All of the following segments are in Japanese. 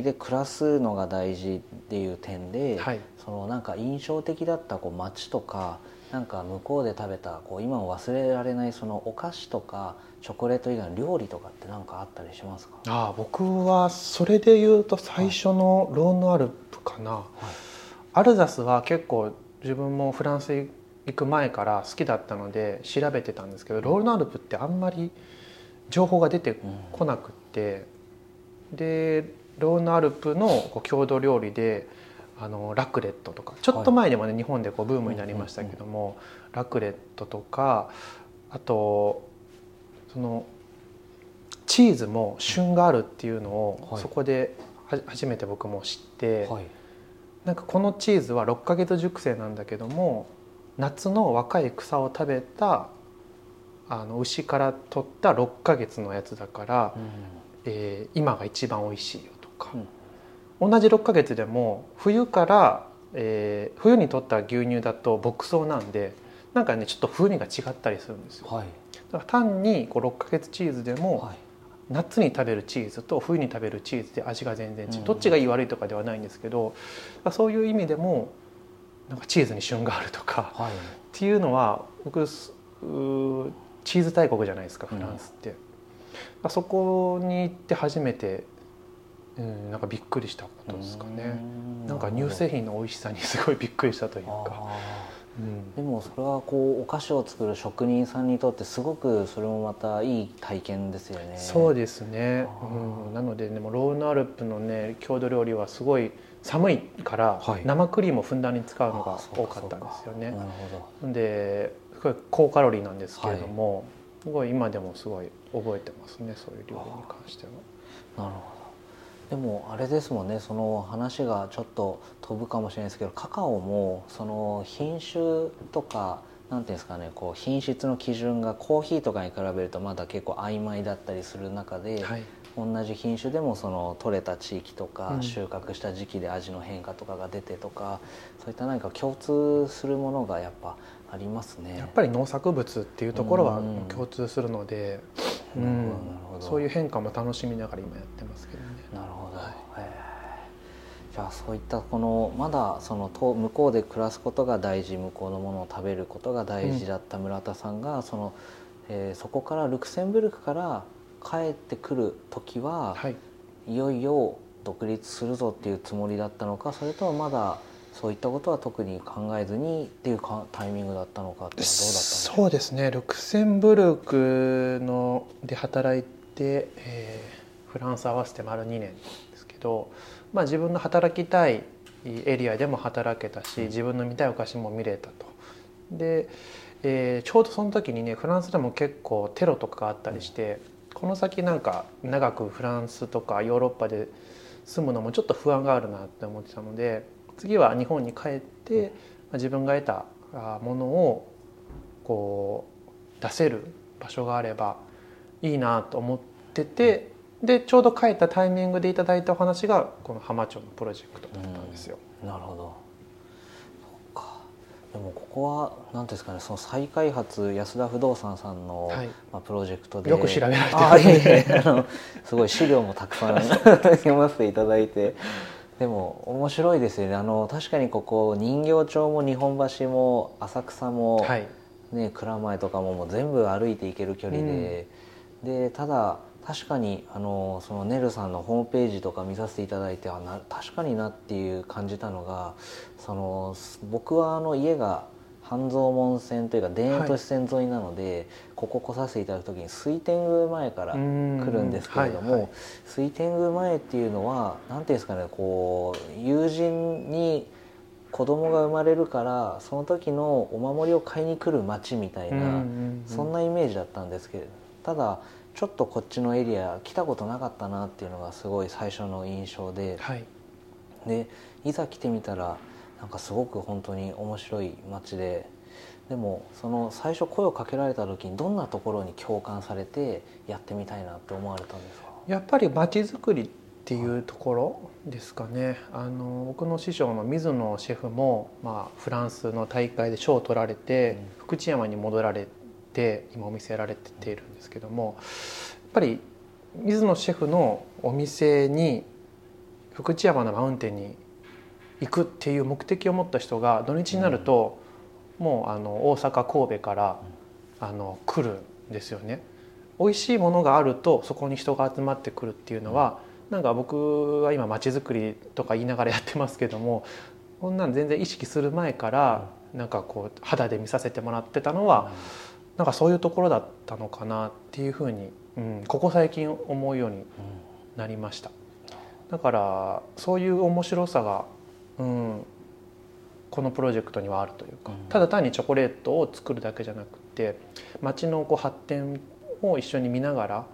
で暮らすのが大事っていう点で、はい。そのなんか印象的だったこう街とかなんか向こうで食べたこう今も忘れられないそのお菓子とかチョコレート以外の料理とかって何かあったりしますか、ああ僕はそれで言うと最初のローヌアルプかな、アルザスは結構自分もフランス行く前から好きだったので調べてたんですけどローヌアルプってあんまり情報が出てこなくって、でローヌアルプのこう郷土料理であのラクレットとかちょっと前でもね、日本でこうブームになりましたけども、ラクレットとかあとそのチーズも旬があるっていうのを、はい。そこでは初めて僕も知って、はい。なんかこのチーズは6ヶ月熟成なんだけども夏の若い草を食べたあの牛から取った6ヶ月のやつだから、えー今が一番美味しいよとか、同じ6ヶ月でも冬から、えー冬に取った牛乳だと牧草なんでなんかねちょっと風味が違ったりするんですよ。はい。だから単にこう6ヶ月チーズでも、はい。夏に食べるチーズと冬に食べるチーズで味が全然違う、うん。どっちがいい悪いとかではないんですけどそういう意味でもなんかチーズに旬があるとかはい。っていうのは僕チーズ大国じゃないですかフランスって、あそこに行って初めて、うん、なんかびっくりしたことですかね。うなんか乳製品の美味しさにすごいびっくりしたというか、あうん。ーでもそれはこうお菓子を作る職人さんにとってすごくそれもまたいい体験ですよね。そうですね。うん、なのででもローヌアルプのね郷土料理はすごい寒いからはい。生クリームをふんだんに使うのが多かったんですよね。なるほなんですごい高カロリーなんですけれども、すごい今でもすごい覚えてますねそういう料理に関しては。どなるほどでもあれですもんねその話がちょっと飛ぶかもしれないですけどカカオもその品種とかなんていうんですかねこう品質の基準がコーヒーとかに比べるとまだ結構曖昧だったりする中で、はい。同じ品種でもその取れた地域とか、うん。収穫した時期で味の変化とかが出てとかそういった何か共通するものがやっぱありますね。やっぱり農作物っていうところはうん共通するので、うん。そういう変化も楽しみながら今やってますけど。ね。なるほど、はいじゃあそういったこのまだそのと向こうで暮らすことが大事向こうのものを食べることが大事だった村田さんが、その、えーそこからルクセンブルクから帰ってくる時は、はい。いよいよ独立するぞっていうつもりだったのかそれともまだそういったことは特に考えずにっていうかタイミングだったのかっていうのはどうだったんですか？そうですね。ルクセンブルクので働いて、えーフランス合わせて丸2年ですけど、まあ、自分の働きたいエリアでも働けたし自分の見たいお菓子も見れたと。で、えーちょうどその時にねフランスでも結構テロとかがあったりして、この先なんか長くフランスとかヨーロッパで住むのもちょっと不安があるなって思ってたので次は日本に帰って、まあ自分が得たあものをこう出せる場所があればいいなと思っててでちょうど帰ったタイミングでいただいたお話がこの浜町のプロジェクトだったんですよ。なるほど。そうか。でもここは何ですかねその再開発安田不動産さんの、はい。まあ、プロジェクトで。よく調べられてるあいえいえ。あのすごい資料もたくさん読ませていただいて。でも面白いですよね。あの確かにここ人形町も日本橋も浅草も、はい。ね、蔵前とかももう全部歩いていける距離で、でただ確かにあのそのネルさんのホームページとか見させていただいてあな確かになっていう感じたのがその僕はあの家が半蔵門線というか田園都市線沿いなので、ここ来させていただく時に水天宮前から来るんですけれども、うんはいはい。水天宮前っていうのは何ていうんですかねこう友人に子供が生まれるからその時のお守りを買いに来る町みたいな、そんなイメージだったんですけどただちょっとこっちのエリア来たことなかったなっていうのがすごい最初の印象で。はい。でいざ来てみたらなんかすごく本当に面白い町で。でもその最初声をかけられた時にどんなところに共感されてやってみたいなって思われたんですか？やっぱり街づくりっていうところですかね。あの僕の師匠の水野シェフも、まあ、フランスの大会で賞を取られて、うん。福知山に戻られて今お店やられているんですけどもやっぱり水野シェフのお店に福知山のマウンテンに行くっていう目的を持った人が土日になると、もうあの大阪神戸からあの来るんですよね。美味しいものがあるとそこに人が集まってくるっていうのは、なんか僕は今まちづくりとか言いながらやってますけどもこんなん全然意識する前からなんかこう肌で見させてもらってたのは、なんかそういうところだったのかなっていうふうに、うん、ここ最近思うようになりました。だからそういう面白さが、うん、このプロジェクトにはあるというか、ただ単にチョコレートを作るだけじゃなくて街のこう発展を一緒に見ながら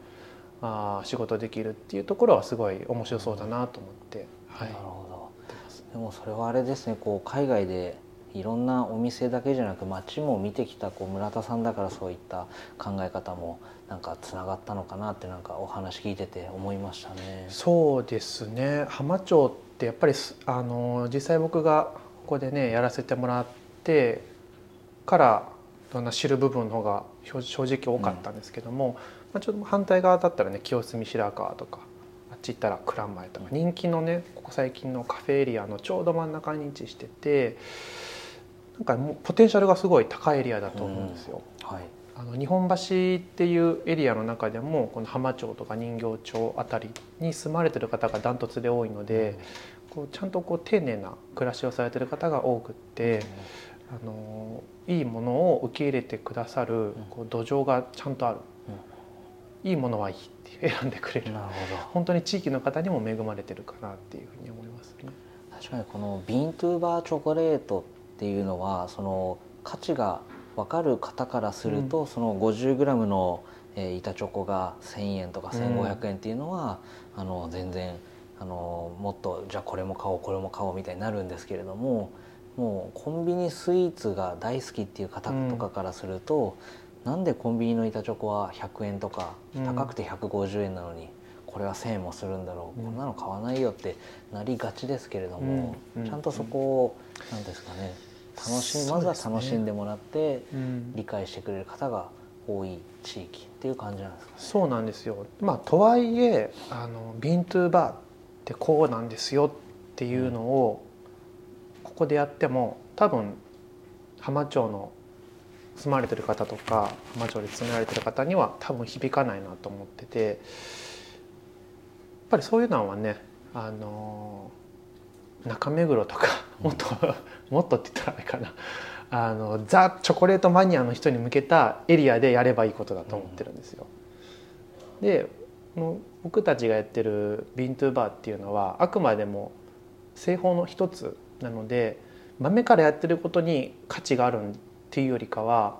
あ仕事できるっていうところはすごい面白そうだなと思って、はい、なるほどでもそれはあれですねこう海外でいろんなお店だけじゃなく街も見てきたこう村田さんだからそういった考え方もなんかつながったのかなってなんかお話聞いてて思いましたね。そうですね浜町ってやっぱりあの実際僕がここでねやらせてもらってからどんな知る部分の方が正直多かったんですけども、うん、まあ、ちょっと反対側だったらね清澄白河とかあっち行ったら蔵前とか、人気のねここ最近のカフェエリアのちょうど真ん中に位置しててなんかもうポテンシャルがすごい高いエリアだと思うんですよ。うん、はい。あの日本橋っていうエリアの中でもこの浜町とか人形町あたりに住まれてる方がダントツで多いので、こうちゃんとこう丁寧な暮らしをされてる方が多くって、あのいいものを受け入れてくださるこう土壌がちゃんとある、いいものはいいって選んでくれる。なるほど。本当に地域の方にも恵まれてるかなっていうふうに思いますね。確かにこのビーントゥーバーチョコレートっていうのはその価値が分かる方からすると、うん、その 50g の、えー、板チョコが1,000円とか1,500円っていうのは、うん、あの全然あのもっとじゃあこれも買おうこれも買おうみたいになるんですけれどももうコンビニスイーツが大好きっていう方とかからすると、うん、なんでコンビニの板チョコは100円とか高くて150円なのに、これは1,000円もするんだろう、うん、こんなの買わないよってなりがちですけれども、うん、ちゃんとそこを何ですかね楽しまずは楽しんでもらって、理解してくれる方が多い地域っていう感じなんですか、ね、そうなんですよ。まあとはいえあのビントゥーバーってこうなんですよっていうのを、ここでやっても多分浜町の住まれてる方とか浜町で住められてる方には多分響かないなと思っててやっぱりそういうのはねあの中目黒とか もっともっとって言ったらあれかなあのザ・チョコレートマニアの人に向けたエリアでやればいいことだと思ってるんですよ。で僕たちがやってるビントゥーバーっていうのはあくまでも製法の一つなので豆からやってることに価値があるっていうよりかは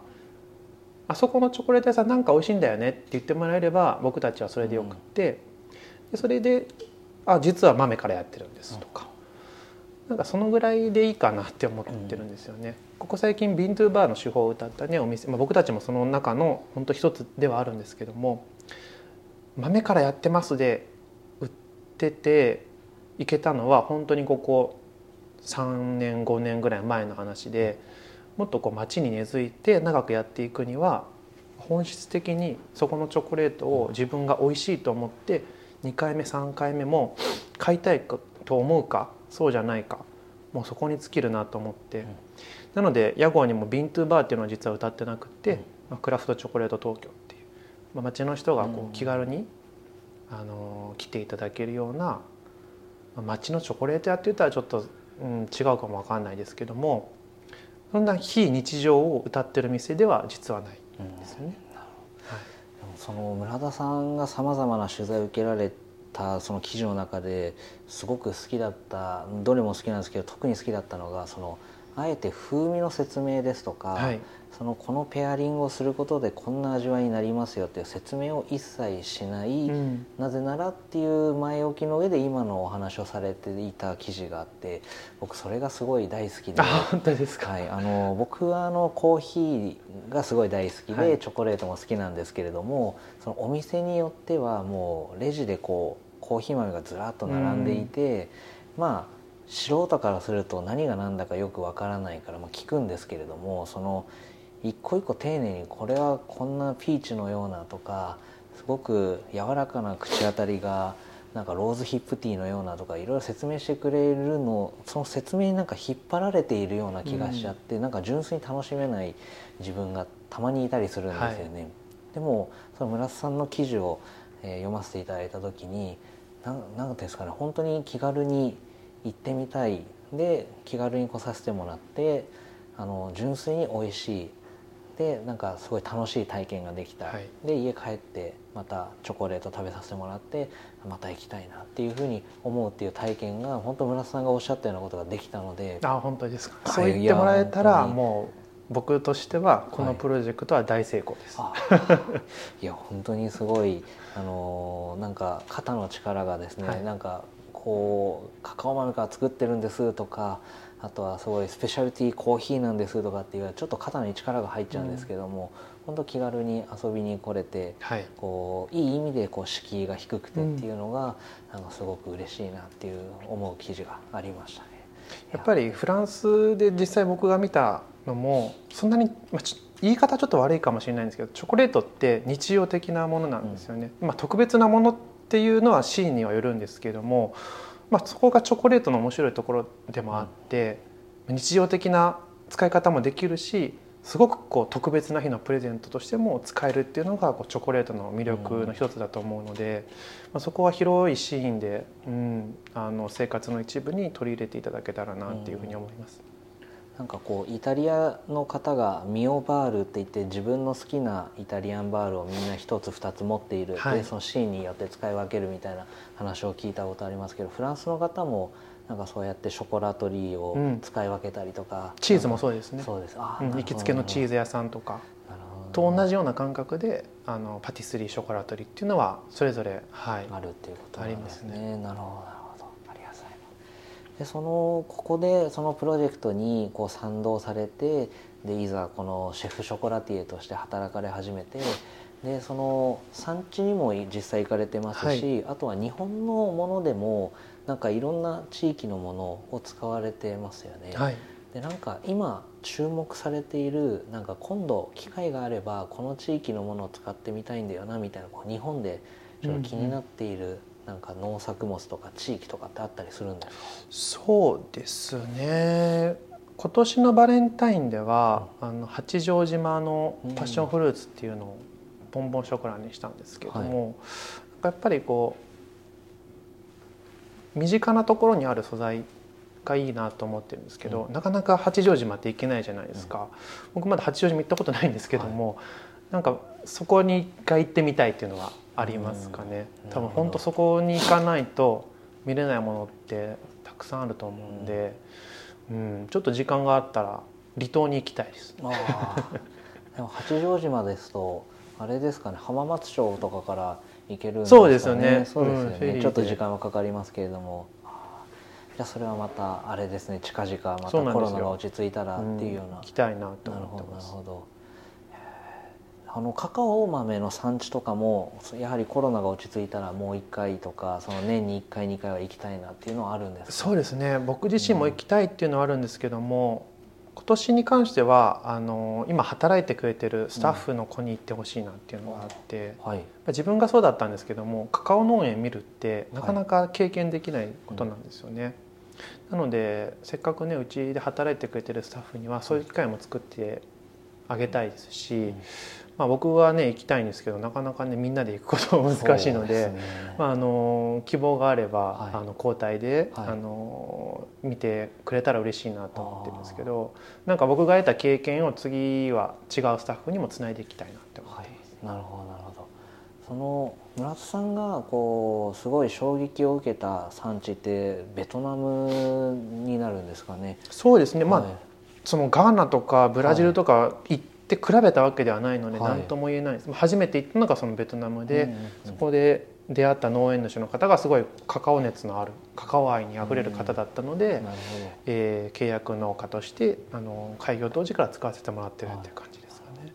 あそこのチョコレート屋さんなんか美味しいんだよねって言ってもらえれば僕たちはそれでよくって、でそれであ実は豆からやってるんですとか、なんかそのぐらいでいいかなって思ってるんですよね。ここ最近ビントゥーバーの手法を歌ったねお店、まあ、僕たちもその中の本当一つではあるんですけども豆からやってますで売ってていけたのは本当にここ3年5年ぐらい前の話でもっとこう街に根付いて長くやっていくには本質的にそこのチョコレートを自分が美味しいと思って2回目3回目も買いたいと思うかそうじゃないか。もうそこに尽きるなと思って、うん、なので屋号にも「ビントゥーバー」っていうのは実は歌ってなくて、うん、まあ、クラフトチョコレート東京っていう、まあ、町の人がこう気軽に、うん、あの来ていただけるような、まあ、町のチョコレート屋って言ったらちょっと、うん、違うかも分かんないですけどもそんな非日常を歌ってる店では実はないですよね。はい、その村田さんがさまざまな取材を受けられたその記事の中ですごく好きだったどれも好きなんですけど特に好きだったのがそのあえて風味の説明ですとか、はい、そのこのペアリングをすることでこんな味わいになりますよっていう説明を一切しない、うん、なぜならっていう前置きの上で今のお話をされていた記事があって僕それがすごい大好きで本当ですか、はい、あの僕はあのコーヒーがすごい大好きで、はい、チョコレートも好きなんですけれどもそのお店によってはもうレジでこうコーヒー豆がずらっと並んでいて、うん、まあ素人からすると何が何だかよくわからないから、まあ、聞くんですけれどもその一個一個丁寧にこれはこんなピーチのようなとかすごく柔らかな口当たりがなんかローズヒップティーのようなとかいろいろ説明してくれるのその説明になんか引っ張られているような気がしちゃって、うん、なんか純粋に楽しめない自分がたまにいたりするんですよね。はい、でもその村瀬さんの記事を、えー、読ませていただいた時に何ですかね本当に気軽に行ってみたい。で気軽に来させてもらってあの純粋に美味しいでなんかすごい楽しい体験ができた、はい、で家帰ってまたチョコレート食べさせてもらってまた行きたいなっていうふうに思うっていう体験が本当村瀬さんがおっしゃったようなことができたのであ本当ですか、はい、そう言ってもらえたらもう僕としてはこのプロジェクトは大成功です、はい、いや本当にすごいあのなんか肩の力がですね、はい、なんかこうカカオ豆から作ってるんですとかあとはすごいスペシャルティーコーヒーなんですとかっていうちょっと肩に力が入っちゃうんですけども、うん、本当気軽に遊びに来れて、はい、こういい意味でこう敷居が低くてっていうのが、うん、なんかすごく嬉しいなっていう思う記事がありましたね。やっぱりフランスで実際僕が見たのもそんなに、まあ、言い方ちょっと悪いかもしれないんですけどチョコレートって日常的なものなんですよね。うん、まあ、特別なものっていうのはシーンにはよるんですけどもまあ、そこがチョコレートの面白いところでもあって、うん、日常的な使い方もできるしすごくこう特別な日のプレゼントとしても使えるっていうのがこうチョコレートの魅力の一つだと思うので、まあ、そこは広いシーンで、うん、あの生活の一部に取り入れていただけたらなっていうふうに思います。なんかこうイタリアの方がミオバールって言って自分の好きなイタリアンバールをみんな一つ二つ持っている、はい、でそのシーンによって使い分けるみたいな話を聞いたことありますけどフランスの方もなんかそうやってショコラトリーを使い分けたりとか、うん、チーズもそうですね。そうです。あ、うん、行きつけのチーズ屋さんとか。と同じような感覚であのパティスリーショコラトリーっていうのはそれぞれ、はい、あるっていうことなんですね。ね。なるほどでそのここでそのプロジェクトにこう賛同されてでいざこのシェフショコラティエとして働かれ始めてでその産地にも実際行かれてますし、はい、あとは日本のものでもなんかいろんな地域のものを使われてますよね。はい、でなんか今注目されているなんか今度機会があればこの地域のものを使ってみたいんだよなみたいなこう日本でちょっと気になっているなんか農作物とか地域とかってあったりするんですかそうですね。今年のバレンタインでは、うん、あの八丈島のパッションフルーツっていうのをボンボンショコラにしたんですけども、はい、やっぱりこう身近なところにある素材がいいなと思ってるんですけど、うん、なかなか八丈島って行けないじゃないですか、うん、僕まだ八丈島行ったことないんですけども、はい、なんかそこに一回行ってみたいっていうのはありますかね、多分本当そこに行かないと見れないものってたくさんあると思うんで、うん、ちょっと時間があったら離島に行きたいです。でも八丈島ですとあれですかね浜松町とかから行けるんですかね。そうですよね。そうですよね。うん、ちょっと時間はかかりますけれども。じゃあそれはまたあれですね近々またコロナが落ち着いたらっていうような。行きたいなと思ってます。なるほど。あのカカオ豆の産地とかもやはりコロナが落ち着いたらもう1回とかその年に1回2回は行きたいなっていうのはあるんですそうですね。僕自身も行きたいっていうのはあるんですけども、うん、今年に関してはあの今働いてくれてるスタッフの子に行ってほしいなっていうのがあって、うんはい、自分がそうだったんですけどもカカオ農園見るってなかなか経験できないことなんですよね。はいうん、なのでせっかくねうちで働いてくれてるスタッフにはそういう機会も作ってあげたいですし、まあ、僕はね行きたいんですけどなかなかねみんなで行くことは難しいので、ね、まあ、あの希望があれば、はい、あの交代で、はい、あの見てくれたら嬉しいなと思ってるんですけどなんか僕が得た経験を次は違うスタッフにもつないでいきたいなって思ってます。はい、なるほどなるほど。その村津さんがこうすごい衝撃を受けた産地ってベトナムになるんですかね？そうですね、まあそのガーナとかブラジルとか行ってって比べたわけではないので何とも言えないです、はい、初めて行ったのがそのベトナムで、うんうんうん、そこで出会った農園主の方がすごいカカオ熱のあるカカオ愛にあふれる方だったので、うん、えー、契約農家としてあの開業当時から使わせてもらってるっていう感じですかね。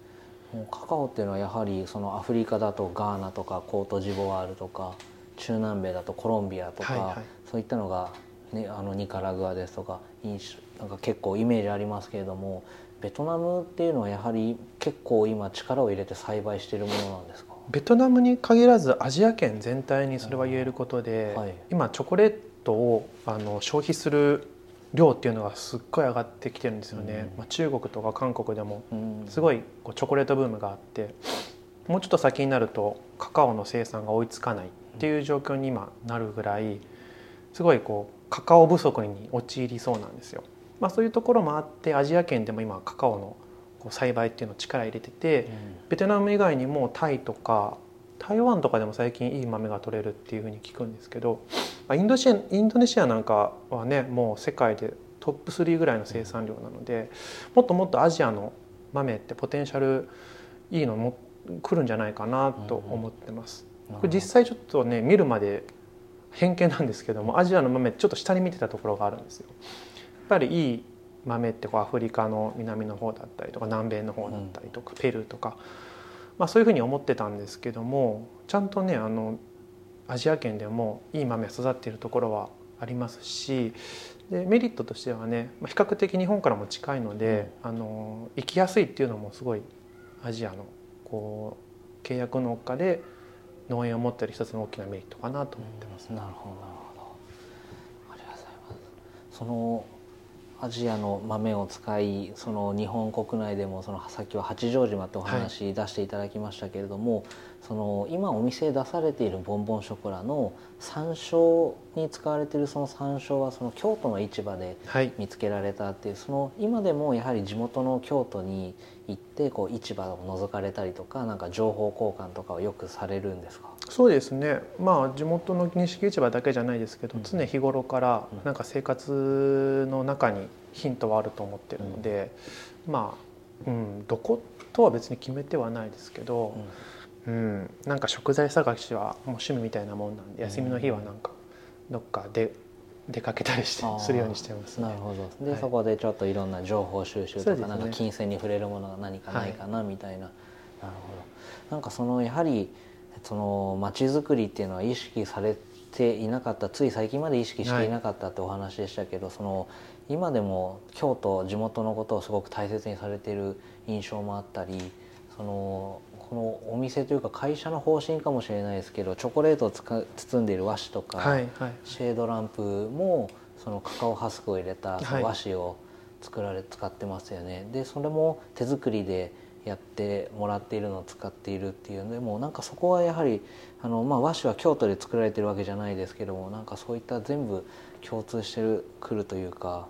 もうカカオっていうのはやはりそのアフリカだとガーナとかコートジボワールとか中南米だとコロンビアとか、はいはい、そういったのが、ね、あのニカラグアですとかなんか結構イメージありますけれどもベトナムっていうのはやはり結構今力を入れて栽培しているものなんですか？ベトナムに限らずアジア圏全体にそれは言えることで、はい。今チョコレートをあの消費する量っていうのがすっごい上がってきてるんですよね、うん。まあ、中国とか韓国でもうん。すごいこうチョコレートブームがあってもうちょっと先になるとカカオの生産が追いつかないっていう状況に今なるぐらいすごいこうカカオ不足に陥りそうなんですよ。まあ、そういうところもあってアジア圏でも今カカオの栽培っていうのを力入れててベトナム以外にもタイとか台湾とかでも最近いい豆が取れるっていうふうに聞くんですけどまあインドシアインドネシアなんかはねもう世界でトップ3ぐらいの生産量なのでもっともっとアジアの豆ってポテンシャルいいのも来るんじゃないかなと思ってます。これ実際ちょっとね見るまで偏見なんですけどもアジアの豆ちょっと下に見てたところがあるんですよ。やっぱりいい豆ってこうアフリカの南の方だったりとか南米の方だったりとか、ペルーとか、まあ、そういうふうに思ってたんですけどもちゃんとねあのアジア圏でもいい豆が育っているところはありますしでメリットとしてはねまあ比較的日本からも近いので、あの行きやすいっていうのもすごいアジアのこう契約農家で農園を持っている一つの大きなメリットかなと思ってます。なるほどなるほど。ありがとうございます。そのアジアの豆を使いその日本国内でもそのさっきは八丈島ってお話出していただきましたけれども、その今お店で出されているボンボンショコラの山椒に使われているその山椒はその京都の市場ではい。見つけられたっていうその今でもやはり地元の京都に行ってこう市場を覗かれたりとかなんか情報交換とかをよくされるんですか？そうですね。まあ地元の錦市場だけじゃないですけど、うん。常日頃からうん。なんか生活の中にヒントはあると思ってるので、まあ、うん、どことは別に決めてはないですけど、うんなんか食材探しはもう趣味みたいなもんなんで休みの日はなんかどっかで出かけたりしてするようにしてますね。なる。ほど。で、はい。そこでちょっといろんな情報収集とか、ね。なんか金銭に触れるものが何かないかなみたいな、なるほど。なんかそのやはりその街づくりっていうのは意識されていなかったつい最近まで意識していなかったってお話でしたけど、その今でも京都地元のことをすごく大切にされている印象もあったりそのこのお店というか会社の方針かもしれないですけどチョコレートを包んでいる和紙とか、はいはいシェードランプもそのカカオハスクを入れた和紙を作られ使ってますよね。でそれも手作りでやってもらっているのを使っているっていうのでもうなんかそこはやはりあの、まあ、和紙は京都で作られてるわけじゃないですけどもなんかそういった全部共通してるくるというか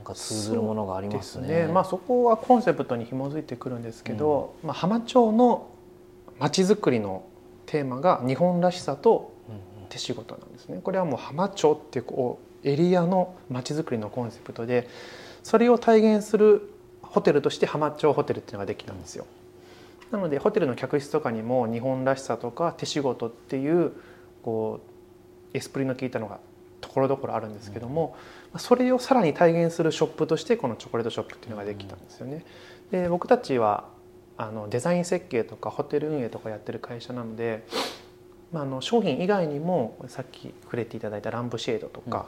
なんか通ずるものがありますね。ですまあ、そこはコンセプトに紐づいてくるんですけど、まあ、浜町の町づくりのテーマが日本らしさとうんうん手仕事なんですねこれはもう浜町ってこうエリアの町づくりのコンセプトでそれを体現するホテルとして浜町ホテルっていうのができたんですよ。なのでホテルの客室とかにも日本らしさとか手仕事っていうこうエスプリの効いたのがところどころあるんですけども、まそれをさらに体現するショップとしてこのチョコレートショップっていうのができたんですよね。で僕たちはあのデザイン設計とかホテル運営とかやってる会社なので、まあ、あの商品以外にもさっき触れていただいたランプシェードとか、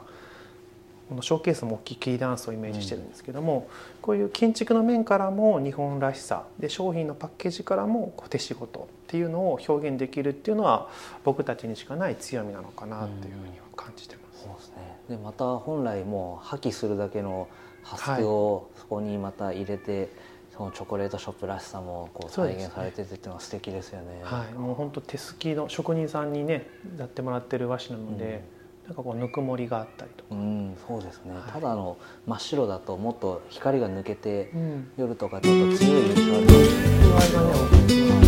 このショーケースも大きいキーダンスをイメージしてるんですけども、こういう建築の面からも日本らしさで商品のパッケージからもこう手仕事っていうのを表現できるっていうのは僕たちにしかない強みなのかなっていうふうには感じてます。そうですね。でまた本来もう破棄するだけのハスクをそこにまた入れて、そのチョコレートショップらしさもこう再現されててっていうのは素敵ですよね。はい、もう本当手すきの職人さんにねやってもらってる和紙なので、なんかこうぬくもりがあったりとか、うん、そうですね、はい。ただあの真っ白だともっと光が抜けてうん。夜とかちょっと強い印象あるかもしれない